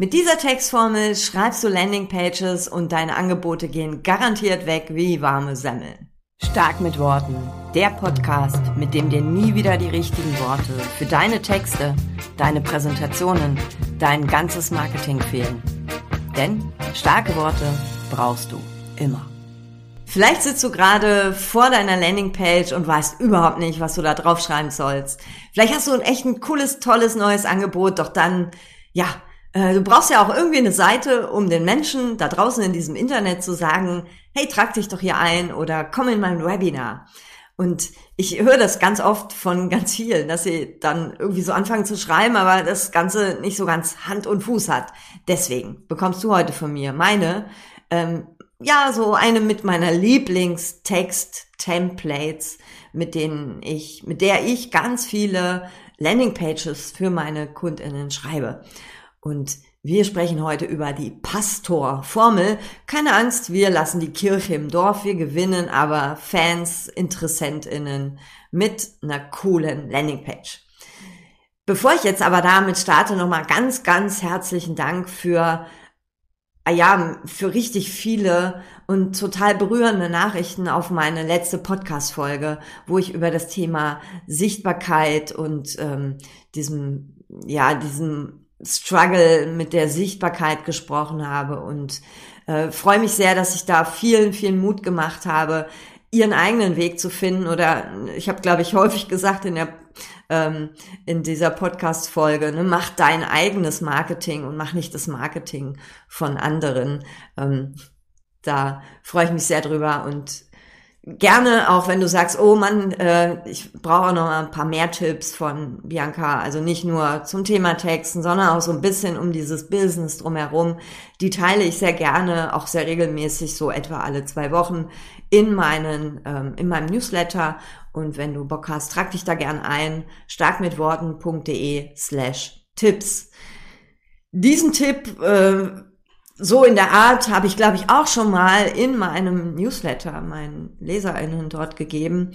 Mit dieser Textformel schreibst du Landingpages und deine Angebote gehen garantiert weg wie warme Semmeln. Stark mit Worten. Der Podcast, mit dem dir nie wieder die richtigen Worte für deine Texte, deine Präsentationen, dein ganzes Marketing fehlen. Denn starke Worte brauchst du immer. Vielleicht sitzt du gerade vor deiner Landingpage und weißt überhaupt nicht, was du da draufschreiben sollst. Vielleicht hast du ein echt ein cooles, tolles neues Angebot, doch dann, ja, du brauchst ja auch irgendwie eine Seite, um den Menschen da draußen in diesem Internet zu sagen, hey, trag dich doch hier ein oder komm in mein Webinar. Und ich höre das ganz oft von ganz vielen, dass sie dann irgendwie so anfangen zu schreiben, aber das Ganze nicht so ganz Hand und Fuß hat. Deswegen bekommst du heute von mir meine, ähm, ja, so eine mit meiner Lieblingstext-Templates, mit denen ich, mit der ich ganz viele Landingpages für meine KundInnen schreibe. Und wir sprechen heute über die Pastor-Formel. Keine Angst, wir lassen die Kirche im Dorf, wir gewinnen aber Fans, InteressentInnen mit einer coolen Landingpage. Bevor ich jetzt aber damit starte, nochmal ganz, ganz herzlichen Dank für, ah ja, für richtig viele und total berührende Nachrichten auf meine letzte Podcast-Folge, wo ich über das Thema Sichtbarkeit und ähm, diesem, ja, diesem Struggle mit der Sichtbarkeit gesprochen habe und äh, freue mich sehr, dass ich da vielen, vielen Mut gemacht habe, ihren eigenen Weg zu finden. Oder ich habe, glaube ich, häufig gesagt in der ähm, in dieser Podcast-Folge, ne, mach dein eigenes Marketing und mach nicht das Marketing von anderen. Ähm, da freue ich mich sehr drüber und gerne auch, wenn du sagst, oh Mann, äh, ich brauche noch ein paar mehr Tipps von Bianca, also nicht nur zum Thema Texten, sondern auch so ein bisschen um dieses Business drumherum. Die teile ich sehr gerne, auch sehr regelmäßig, so etwa alle zwei Wochen in meinen, ähm, in meinem Newsletter. Und wenn du Bock hast, trag dich da gern ein, starkmitworten.de slash Tipps. Diesen Tipp äh, so in der Art habe ich, glaube ich, auch schon mal in meinem Newsletter meinen LeserInnen dort gegeben,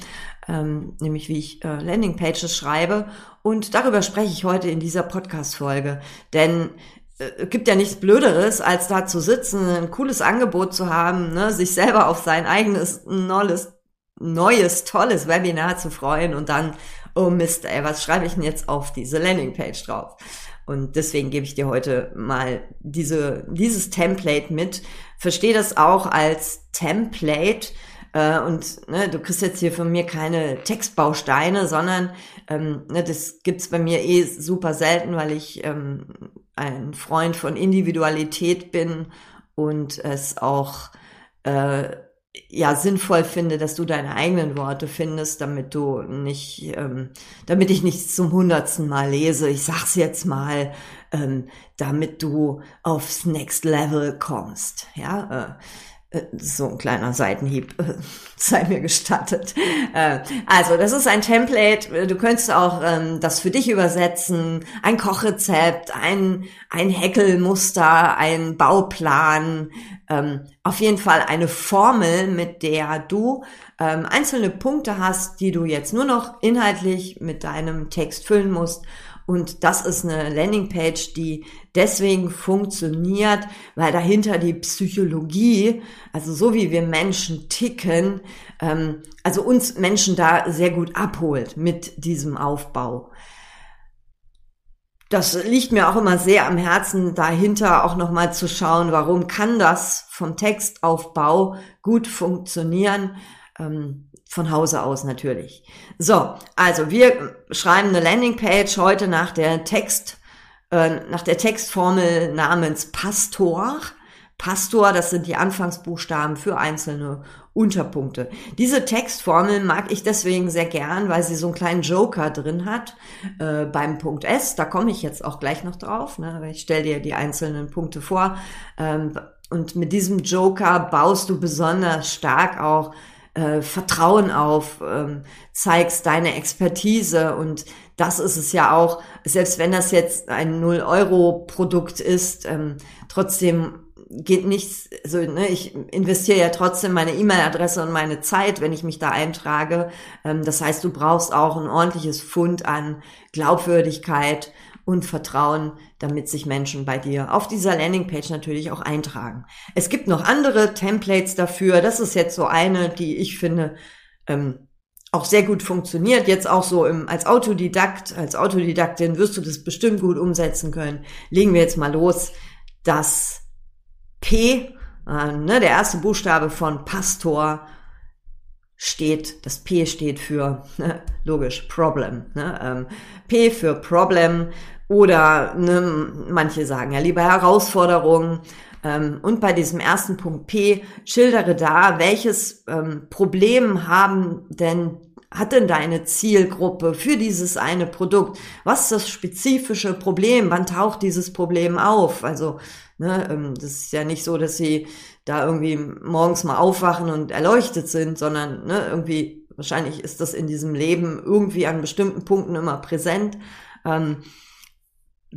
ähm, nämlich wie ich äh, Landingpages schreibe. Und darüber spreche ich heute in dieser Podcast-Folge. Denn äh, gibt ja nichts Blöderes, als da zu sitzen, ein cooles Angebot zu haben, ne, sich selber auf sein eigenes, neues, neues, tolles Webinar zu freuen und dann, oh Mist, ey, was schreibe ich denn jetzt auf diese Landingpage drauf? Und deswegen gebe ich dir heute mal diese, dieses Template mit. Verstehe das auch als Template. Äh, und ne, du kriegst jetzt hier von mir keine Textbausteine, sondern ähm, ne, das gibt's bei mir eh super selten, weil ich ähm, ein Freund von Individualität bin und es auch äh, ja sinnvoll finde, dass du deine eigenen Worte findest, damit du nicht, ähm, damit ich nicht zum hundertsten Mal lese. Ich sag's jetzt mal, ähm, damit du aufs Next Level kommst. Ja, äh, so ein kleiner Seitenhieb äh, sei mir gestattet. Äh, also, das ist ein Template. Du könntest auch ähm, das für dich übersetzen. Ein Kochrezept, ein, ein Häkelmuster, ein Bauplan, ähm, auf jeden Fall eine Formel, mit der du ähm, einzelne Punkte hast, die du jetzt nur noch inhaltlich mit deinem Text füllen musst. Und das ist eine Landingpage, die deswegen funktioniert, weil dahinter die Psychologie, also so wie wir Menschen ticken, ähm, also uns Menschen da sehr gut abholt mit diesem Aufbau. Das liegt mir auch immer sehr am Herzen, dahinter auch nochmal zu schauen, warum kann das vom Textaufbau gut funktionieren, ähm, von Hause aus natürlich. So, also wir schreiben eine Landingpage heute nach der Text, äh, nach der Textformel namens Pastor. Pastor, das sind die Anfangsbuchstaben für einzelne Unterpunkte. Diese Textformel mag ich deswegen sehr gern, weil sie so einen kleinen Joker drin hat äh, beim Punkt S. Da komme ich jetzt auch gleich noch drauf. Ne? Ich stelle dir die einzelnen Punkte vor. Ähm, und mit diesem Joker baust du besonders stark auch äh, Vertrauen auf, ähm, zeigst deine Expertise und das ist es ja auch, selbst wenn das jetzt ein Null-Euro-Produkt ist, ähm, trotzdem geht nichts, also ne, ich investiere ja trotzdem meine E-Mail-Adresse und meine Zeit, wenn ich mich da eintrage. Ähm, das heißt, du brauchst auch ein ordentliches Fund an Glaubwürdigkeit und Vertrauen, damit sich Menschen bei dir auf dieser Landingpage natürlich auch eintragen. Es gibt noch andere Templates dafür. Das ist jetzt so eine, die ich finde ähm, auch sehr gut funktioniert. Jetzt auch so im, als Autodidakt, als Autodidaktin wirst du das bestimmt gut umsetzen können. Legen wir jetzt mal los. Das P, äh, ne, der erste Buchstabe von Pastor steht, das P steht für, ne, logisch, Problem. Ne, ähm, P für Problem oder ne, manche sagen ja lieber Herausforderung. Ähm, und bei diesem ersten Punkt P schildere da, welches ähm, Problem haben denn hat denn deine Zielgruppe für dieses eine Produkt? Was ist das spezifische Problem? Wann taucht dieses Problem auf? Also, ne, ähm, das ist ja nicht so, dass sie da irgendwie morgens mal aufwachen und erleuchtet sind, sondern ne, irgendwie, wahrscheinlich ist das in diesem Leben irgendwie an bestimmten Punkten immer präsent. Ähm,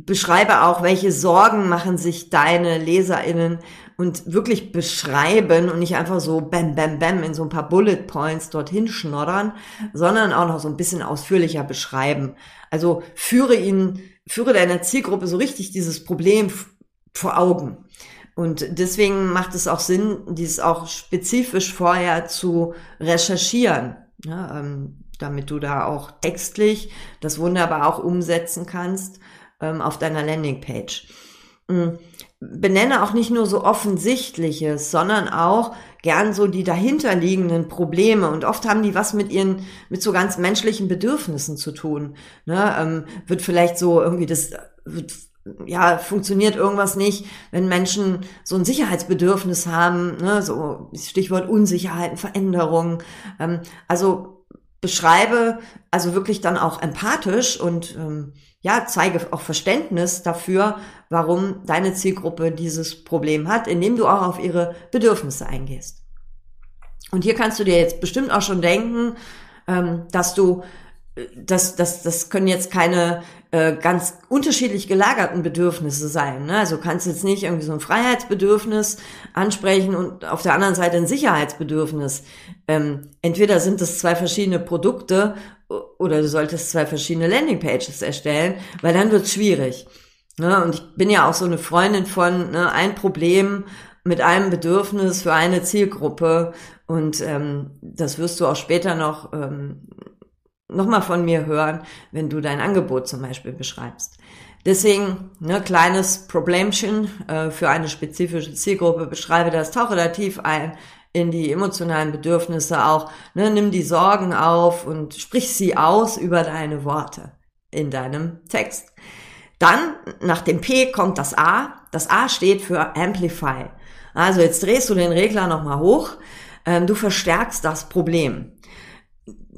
beschreibe auch, welche Sorgen machen sich deine LeserInnen und wirklich beschreiben und nicht einfach so bam, bam, bam in so ein paar Bullet Points dorthin schnoddern, sondern auch noch so ein bisschen ausführlicher beschreiben. Also führe ihn, führe deiner Zielgruppe so richtig dieses Problem vor Augen. Und deswegen macht es auch Sinn, dies auch spezifisch vorher zu recherchieren, ja, ähm, damit du da auch textlich das wunderbar auch umsetzen kannst ähm, auf deiner Landingpage. Mhm. Benenne auch nicht nur so offensichtliches, sondern auch gern so die dahinterliegenden Probleme. Und oft haben die was mit ihren, mit so ganz menschlichen Bedürfnissen zu tun. Ne? Ähm, wird vielleicht so irgendwie das, wird, ja, funktioniert irgendwas nicht, wenn Menschen so ein Sicherheitsbedürfnis haben, ne? so Stichwort Unsicherheiten, Veränderungen. Ähm, also beschreibe also wirklich dann auch empathisch und ähm, ja, zeige auch Verständnis dafür, warum deine Zielgruppe dieses Problem hat, indem du auch auf ihre Bedürfnisse eingehst. Und hier kannst du dir jetzt bestimmt auch schon denken, ähm, dass du das, das, das können jetzt keine äh, ganz unterschiedlich gelagerten Bedürfnisse sein. Ne? Also kannst jetzt nicht irgendwie so ein Freiheitsbedürfnis ansprechen und auf der anderen Seite ein Sicherheitsbedürfnis. Ähm, entweder sind das zwei verschiedene Produkte oder du solltest zwei verschiedene Landingpages erstellen, weil dann wird's schwierig. Ne? Und ich bin ja auch so eine Freundin von ne, ein Problem mit einem Bedürfnis für eine Zielgruppe und ähm, das wirst du auch später noch ähm, nochmal von mir hören, wenn du dein Angebot zum Beispiel beschreibst. Deswegen, ne, kleines Problemchen äh, für eine spezifische Zielgruppe, beschreibe das, tauche da tief ein in die emotionalen Bedürfnisse auch, ne, nimm die Sorgen auf und sprich sie aus über deine Worte in deinem Text. Dann, nach dem P kommt das A. Das A steht für Amplify. Also jetzt drehst du den Regler nochmal hoch. Ähm, du verstärkst das Problem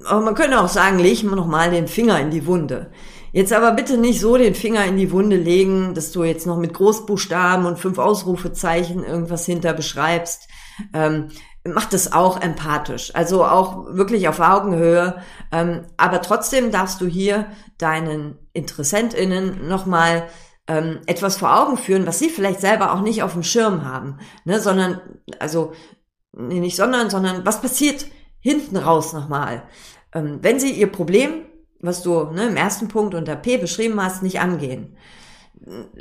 aber man könnte auch sagen, leg mir noch mal den Finger in die Wunde. Jetzt aber bitte nicht so den Finger in die Wunde legen, dass du jetzt noch mit Großbuchstaben und fünf Ausrufezeichen irgendwas hinter beschreibst. Ähm, mach das auch empathisch, also auch wirklich auf Augenhöhe. Ähm, aber trotzdem darfst du hier deinen InteressentInnen nochmal ähm, etwas vor Augen führen, was sie vielleicht selber auch nicht auf dem Schirm haben, ne, sondern, also, nee, nicht sondern, sondern was passiert hinten raus nochmal. Ähm, wenn sie ihr Problem, was du ne, im ersten Punkt unter P beschrieben hast, nicht angehen.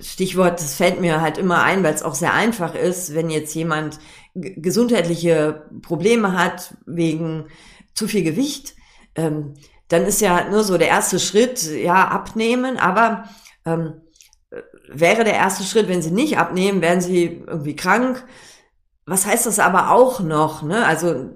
Stichwort, das fällt mir halt immer ein, weil es auch sehr einfach ist, wenn jetzt jemand gesundheitliche Probleme hat wegen zu viel Gewicht, ähm, dann ist ja nur so der erste Schritt, ja, abnehmen, aber ähm, wäre der erste Schritt, wenn sie nicht abnehmen, werden sie irgendwie krank. Was heißt das aber auch noch? Ne? Also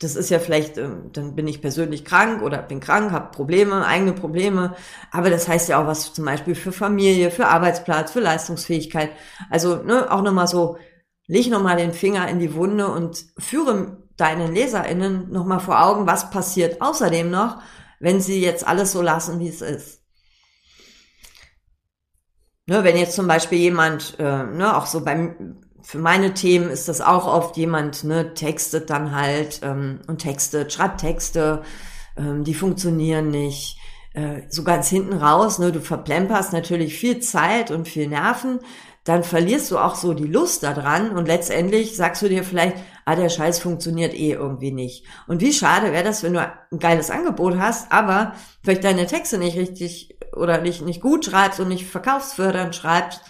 das ist ja vielleicht, ähm, dann bin ich persönlich krank oder bin krank, habe Probleme, eigene Probleme. Aber das heißt ja auch was zum Beispiel für Familie, für Arbeitsplatz, für Leistungsfähigkeit. Also ne, auch nochmal so, leg nochmal den Finger in die Wunde und führe deinen LeserInnen nochmal vor Augen, was passiert außerdem noch, wenn sie jetzt alles so lassen, wie es ist. Ne, wenn jetzt zum Beispiel jemand, äh, ne, auch so beim für meine Themen ist das auch oft jemand, ne, textet dann halt ähm, und textet, schreibt Texte, ähm, die funktionieren nicht. Äh, so ganz hinten raus, ne, du verplemperst natürlich viel Zeit und viel Nerven, dann verlierst du auch so die Lust daran und letztendlich sagst du dir vielleicht, ah, der Scheiß funktioniert eh irgendwie nicht. Und wie schade wäre das, wenn du ein geiles Angebot hast, aber vielleicht deine Texte nicht richtig oder nicht, nicht gut schreibst und nicht verkaufsfördernd schreibst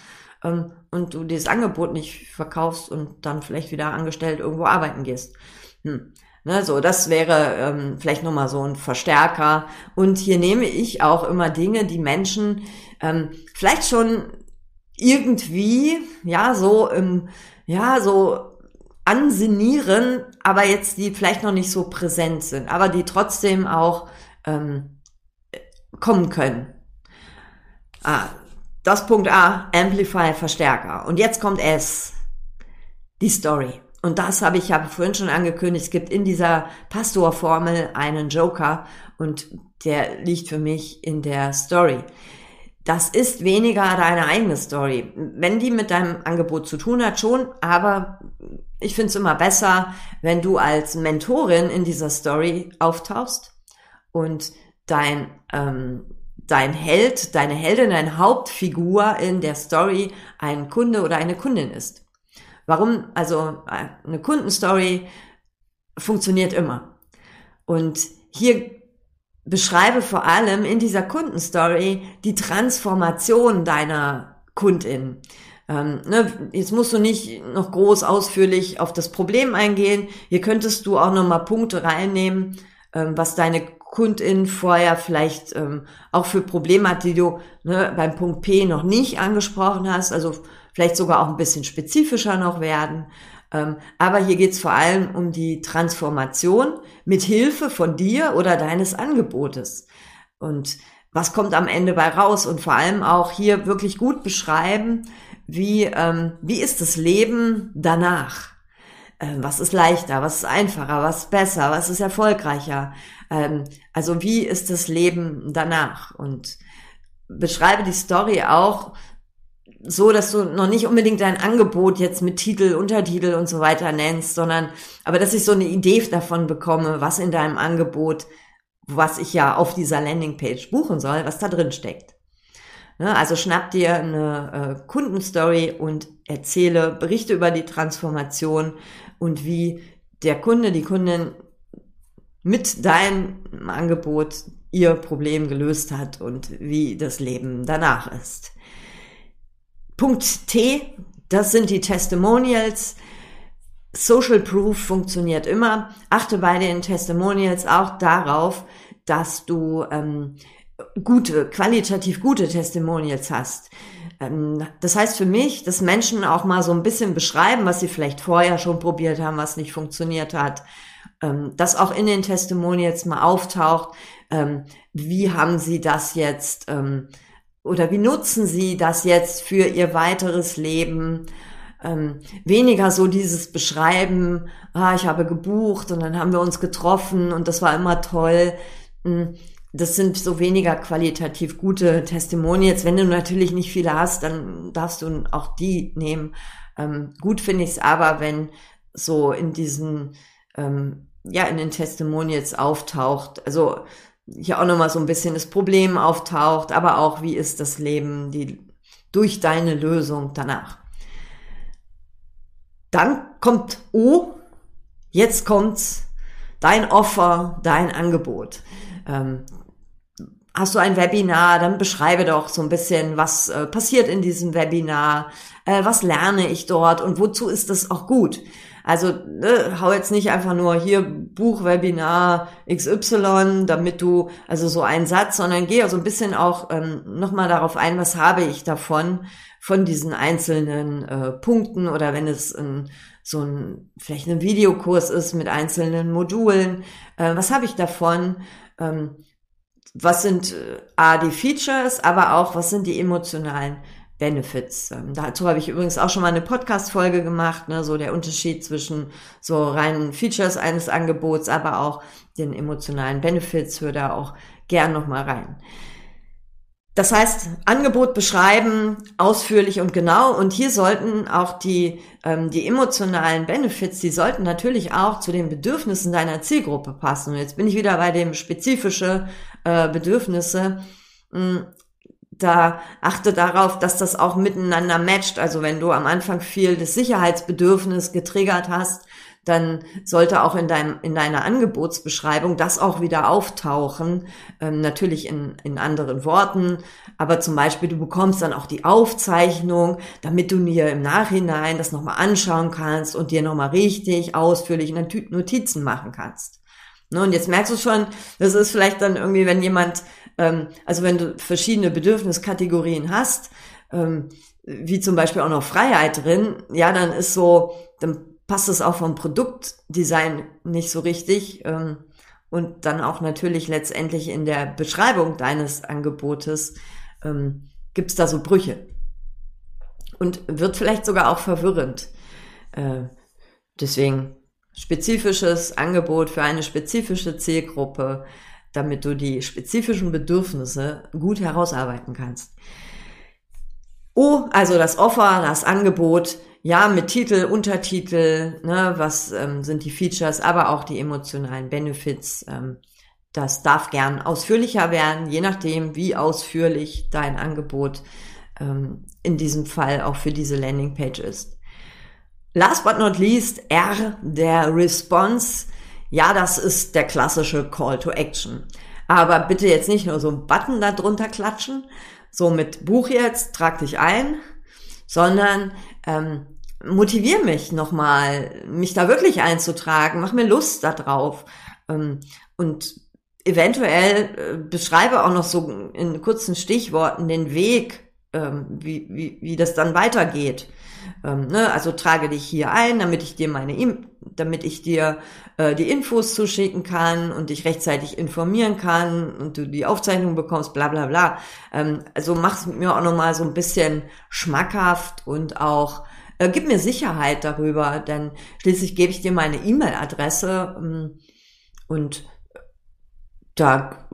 ähm, und du dieses Angebot nicht verkaufst und dann vielleicht wieder angestellt irgendwo arbeiten gehst. Hm. Ne, so, das wäre ähm, vielleicht nochmal so ein Verstärker. Und hier nehme ich auch immer Dinge, die Menschen ähm, vielleicht schon irgendwie, ja, so im, ja, so ansinnieren, aber jetzt die vielleicht noch nicht so präsent sind, aber die trotzdem auch ähm, kommen können. Ah, das Punkt A, Amplify, Verstärker. Und jetzt kommt S, die Story. Und das habe ich ja vorhin schon angekündigt. Es gibt in dieser Pastor-Formel einen Joker und der liegt für mich in der Story. Das ist weniger deine eigene Story. Wenn die mit deinem Angebot zu tun hat, schon, aber ich finde es immer besser, wenn du als Mentorin in dieser Story auftauchst und dein, ähm, dein Held, deine Heldin, deine Hauptfigur in der Story ein Kunde oder eine Kundin ist. Warum? Also eine Kundenstory funktioniert immer. Und hier beschreibe vor allem in dieser Kundenstory die Transformation deiner Kundin. Ähm, ne, jetzt musst du nicht noch groß ausführlich auf das Problem eingehen. Hier könntest du auch nochmal Punkte reinnehmen, ähm, was deine Kundin vorher vielleicht ähm, auch für Probleme hat, die du ne, beim Punkt P noch nicht angesprochen hast. Also vielleicht sogar auch ein bisschen spezifischer noch werden. Ähm, aber hier geht es vor allem um die Transformation mit Hilfe von dir oder deines Angebotes. Und was kommt am Ende bei raus? Und vor allem auch hier wirklich gut beschreiben, wie, ähm, wie ist das Leben danach? Ähm, was ist leichter, was ist einfacher, was ist besser, was ist erfolgreicher? Ähm, also wie ist das Leben danach? Und beschreibe die Story auch so, dass du noch nicht unbedingt dein Angebot jetzt mit Titel, Untertitel und so weiter nennst, sondern, aber dass ich so eine Idee davon bekomme, was in deinem Angebot, was ich ja auf dieser Landingpage buchen soll, was da drin steckt. Ne, also schnapp dir eine äh, Kundenstory und erzähle, berichte über die Transformation und wie der Kunde, die Kundin mit deinem Angebot ihr Problem gelöst hat und wie das Leben danach ist. Punkt T, das sind die Testimonials. Social Proof funktioniert immer. Achte bei den Testimonials auch darauf, dass du ähm, gute, qualitativ gute Testimonials hast. Ähm, das heißt für mich, dass Menschen auch mal so ein bisschen beschreiben, was sie vielleicht vorher schon probiert haben, was nicht funktioniert hat. Ähm, dass auch in den Testimonials mal auftaucht, ähm, wie haben sie das jetzt ähm, oder wie nutzen Sie das jetzt für Ihr weiteres Leben? Ähm, weniger so dieses Beschreiben, ah, ich habe gebucht und dann haben wir uns getroffen und das war immer toll. Hm, das sind so weniger qualitativ gute Testimonials. Wenn du natürlich nicht viele hast, dann darfst du auch die nehmen. Ähm, gut finde ich es aber, wenn so in diesen, ähm, ja, in den Testimonials auftaucht. Also hier auch nochmal so ein bisschen das Problem auftaucht, aber auch, wie ist das Leben die, durch deine Lösung danach. Dann kommt O, jetzt kommt's, dein Offer, dein Angebot. Ähm, hast du ein Webinar, dann beschreibe doch so ein bisschen, was äh, passiert in diesem Webinar, äh, was lerne ich dort und wozu ist das auch gut. Also ne, hau jetzt nicht einfach nur hier Buchwebinar XY, damit du, also so einen Satz, sondern geh also ein bisschen auch ähm, nochmal darauf ein, was habe ich davon, von diesen einzelnen äh, Punkten oder wenn es ein, so ein, vielleicht ein Videokurs ist mit einzelnen Modulen, äh, was habe ich davon? Ähm, was sind äh, A, die Features, aber auch, was sind die emotionalen Benefits. Ähm, dazu habe ich übrigens auch schon mal eine Podcast-Folge gemacht, ne, so der Unterschied zwischen so reinen Features eines Angebots, aber auch den emotionalen Benefits, hör da auch gern nochmal rein. Das heißt, Angebot beschreiben, ausführlich und genau. Und hier sollten auch die, ähm, die emotionalen Benefits, die sollten natürlich auch zu den Bedürfnissen deiner Zielgruppe passen. Und jetzt bin ich wieder bei dem spezifische äh, Bedürfnisse. Da achte darauf, dass das auch miteinander matcht. Also wenn du am Anfang viel das Sicherheitsbedürfnis getriggert hast, dann sollte auch in deinem in deiner Angebotsbeschreibung das auch wieder auftauchen, ähm, natürlich in in anderen Worten, aber zum Beispiel du bekommst dann auch die Aufzeichnung, damit du dir im Nachhinein das nochmal anschauen kannst und dir nochmal richtig ausführlich Notizen machen kannst. Ne, und jetzt merkst du schon, das ist vielleicht dann irgendwie, wenn jemand, ähm, also wenn du verschiedene Bedürfniskategorien hast, ähm, wie zum Beispiel auch noch Freiheit drin, ja, dann ist so, dann passt es auch vom Produktdesign nicht so richtig. Ähm, und dann auch natürlich letztendlich in der Beschreibung deines Angebotes ähm, gibt es da so Brüche. Und wird vielleicht sogar auch verwirrend. Äh, deswegen spezifisches Angebot für eine spezifische Zielgruppe, damit du die spezifischen Bedürfnisse gut herausarbeiten kannst. Oh, also das Offer, das Angebot, ja, mit Titel, Untertitel, ne, was ähm, sind die Features, aber auch die emotionalen Benefits. Ähm, das darf gern ausführlicher werden, je nachdem, wie ausführlich dein Angebot ähm, in diesem Fall auch für diese Landingpage ist. Last but not least, R, der Response. Ja, das ist der klassische Call to Action. Aber bitte jetzt nicht nur so einen Button da drunter klatschen, so mit Buch jetzt, trag dich ein, sondern ähm, motivier mich nochmal, mich da wirklich einzutragen, mach mir Lust darauf ähm, und eventuell äh, beschreibe auch noch so in kurzen Stichworten den Weg, ähm, wie, wie, wie das dann weitergeht. Ähm, ne? Also trage dich hier ein, damit ich dir meine, damit ich dir äh, die Infos zuschicken kann und dich rechtzeitig informieren kann und du die Aufzeichnung bekommst, bla bla bla. Ähm, also mach's mir auch nochmal so ein bisschen schmackhaft und auch äh, gib mir Sicherheit darüber, denn schließlich gebe ich dir meine E-Mail-Adresse ähm, und da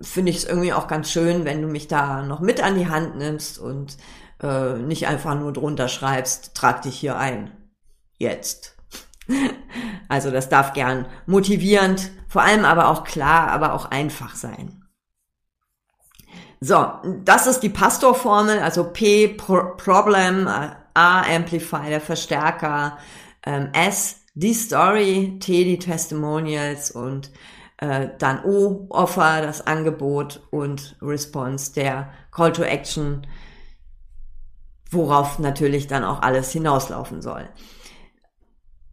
finde ich es irgendwie auch ganz schön, wenn du mich da noch mit an die Hand nimmst und äh, nicht einfach nur drunter schreibst, trag dich hier ein. Jetzt. Also das darf gern motivierend, vor allem aber auch klar, aber auch einfach sein. So, das ist die Pastor-Formel, also P, Pro Problem, A, Amplify, der Verstärker, ähm, S, die Story, T, die Testimonials und äh, dann O, Offer, das Angebot und Response, der Call to Action, worauf natürlich dann auch alles hinauslaufen soll.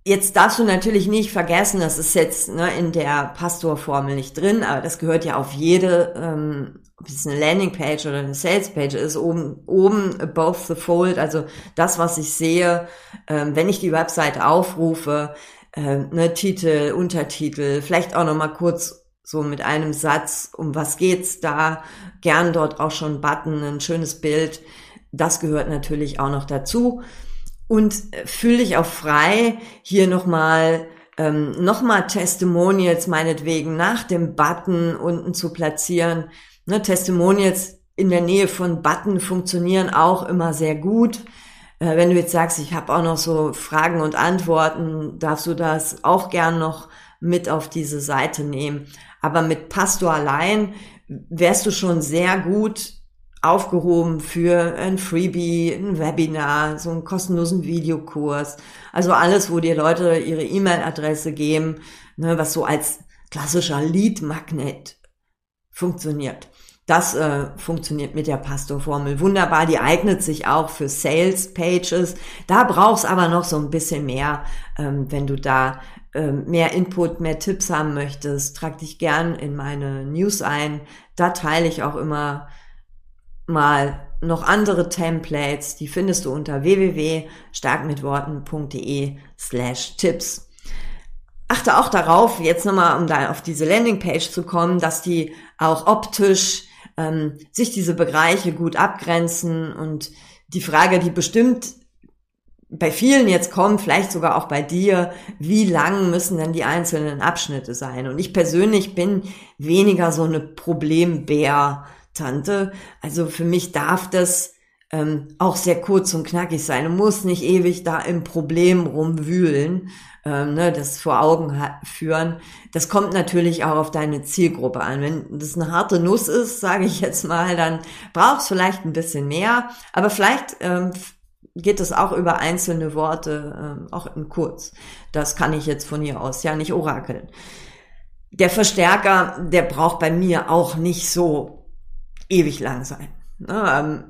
Jetzt darfst du natürlich nicht vergessen, das ist jetzt ne, in der Pastor-Formel nicht drin, aber das gehört ja auf jede, ähm, ob es eine Landingpage oder eine Salespage ist, oben, oben above the fold, also das, was ich sehe, ähm, wenn ich die Website aufrufe, ähm, ne, Titel, Untertitel, vielleicht auch nochmal kurz so mit einem Satz, um was geht's da, gern dort auch schon Button, ein schönes Bild, das gehört natürlich auch noch dazu. Und äh, fühl dich auch frei, hier nochmal ähm, nochmal Testimonials meinetwegen nach dem Button unten zu platzieren. Ne, Testimonials in der Nähe von Button funktionieren auch immer sehr gut. Äh, wenn du jetzt sagst, ich habe auch noch so Fragen und Antworten, darfst du das auch gern noch mit auf diese Seite nehmen. Aber mit Pastor allein wärst du schon sehr gut aufgehoben für ein Freebie, ein Webinar, so einen kostenlosen Videokurs. Also alles, wo dir Leute ihre E-Mail-Adresse geben, ne, was so als klassischer Lead-Magnet funktioniert. Das äh, funktioniert mit der Pastor-Formel wunderbar. Die eignet sich auch für Sales-Pages. Da brauchst aber noch so ein bisschen mehr, ähm, wenn du da ähm, mehr Input, mehr Tipps haben möchtest. Trag dich gern in meine News ein. Da teile ich auch immer mal noch andere Templates, die findest du unter www.starkmitworten.de slash Tipps. Achte auch darauf, jetzt nochmal, um da auf diese Landingpage zu kommen, dass die auch optisch ähm, sich diese Bereiche gut abgrenzen und die Frage, die bestimmt bei vielen jetzt kommt, vielleicht sogar auch bei dir, wie lang müssen denn die einzelnen Abschnitte sein? Und ich persönlich bin weniger so eine Problembär, Tante. Also für mich darf das ähm, auch sehr kurz und knackig sein. Du musst nicht ewig da im Problem rumwühlen, ähm, ne, das vor Augen führen. Das kommt natürlich auch auf deine Zielgruppe an. Wenn das eine harte Nuss ist, sage ich jetzt mal, dann brauchst vielleicht ein bisschen mehr. Aber vielleicht ähm, geht es auch über einzelne Worte, äh, auch in kurz. Das kann ich jetzt von hier aus ja nicht orakeln. Der Verstärker, der braucht bei mir auch nicht so ewig lang sein. Ne, ähm,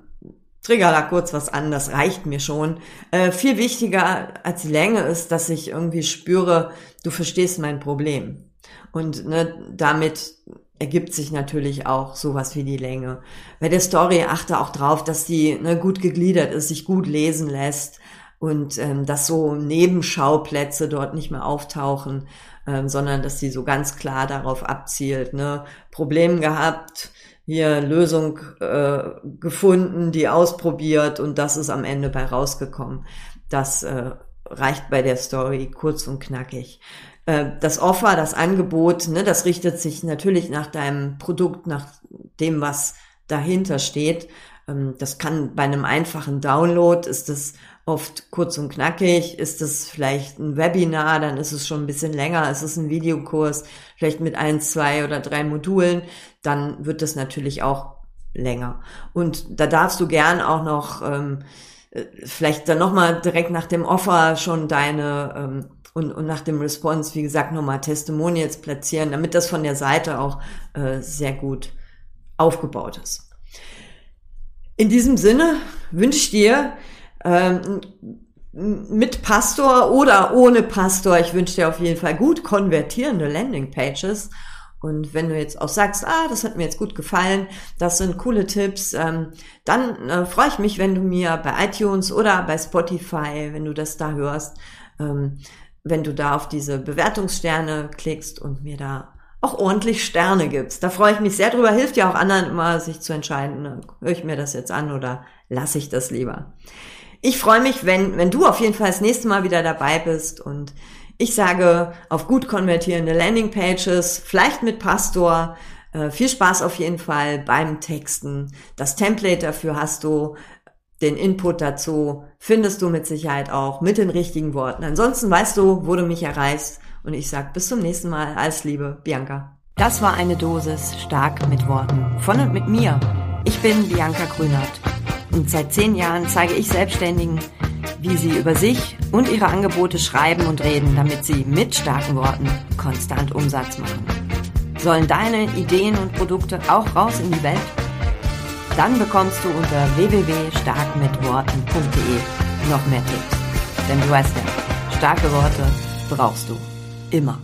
Trigger da kurz was an, das reicht mir schon. Äh, viel wichtiger als die Länge ist, dass ich irgendwie spüre, du verstehst mein Problem. Und ne, damit ergibt sich natürlich auch sowas wie die Länge. Bei der Story achte auch drauf, dass die ne, gut gegliedert ist, sich gut lesen lässt und ähm, dass so Nebenschauplätze dort nicht mehr auftauchen, ähm, sondern dass sie so ganz klar darauf abzielt. Ne? Problem gehabt, hier Lösung äh, gefunden, die ausprobiert und das ist am Ende bei rausgekommen. Das äh, reicht bei der Story kurz und knackig. Äh, das Offer, das Angebot, ne, das richtet sich natürlich nach deinem Produkt, nach dem, was dahinter steht. Ähm, das kann bei einem einfachen Download ist es oft kurz und knackig. Ist es vielleicht ein Webinar, dann ist es schon ein bisschen länger. Ist es ein Videokurs, vielleicht mit ein, zwei oder drei Modulen, dann wird es natürlich auch länger. Und da darfst du gern auch noch ähm, äh, vielleicht dann nochmal direkt nach dem Offer schon deine ähm, und, und nach dem Response, wie gesagt, nochmal Testimonials platzieren, damit das von der Seite auch äh, sehr gut aufgebaut ist. In diesem Sinne wünsche ich dir ähm, mit Pastor oder ohne Pastor, ich wünsche dir auf jeden Fall gut konvertierende Landingpages. Und wenn du jetzt auch sagst, ah, das hat mir jetzt gut gefallen, das sind coole Tipps, ähm, dann äh, freue ich mich, wenn du mir bei iTunes oder bei Spotify, wenn du das da hörst, ähm, wenn du da auf diese Bewertungssterne klickst und mir da auch ordentlich Sterne gibst. Da freue ich mich sehr drüber. Hilft ja auch anderen immer, sich zu entscheiden, ne? höre ich mir das jetzt an oder lasse ich das lieber. Ich freue mich, wenn, wenn du auf jeden Fall das nächste Mal wieder dabei bist und ich sage auf gut konvertierende Landingpages, vielleicht mit Pastor, äh, viel Spaß auf jeden Fall beim Texten. Das Template dafür hast du den Input dazu findest du mit Sicherheit auch mit den richtigen Worten. Ansonsten weißt du, wo du mich erreichst. Und ich sag bis zum nächsten Mal. Alles Liebe, Bianca. Das war eine Dosis stark mit Worten. Von und mit mir. Ich bin Bianca Grünert. Und seit zehn Jahren zeige ich Selbstständigen, wie sie über sich und ihre Angebote schreiben und reden, damit sie mit starken Worten konstant Umsatz machen. Sollen deine Ideen und Produkte auch raus in die Welt? Dann bekommst du unter www.starkmitworten.de noch mehr Tipps. Denn du weißt ja, starke Worte brauchst du immer.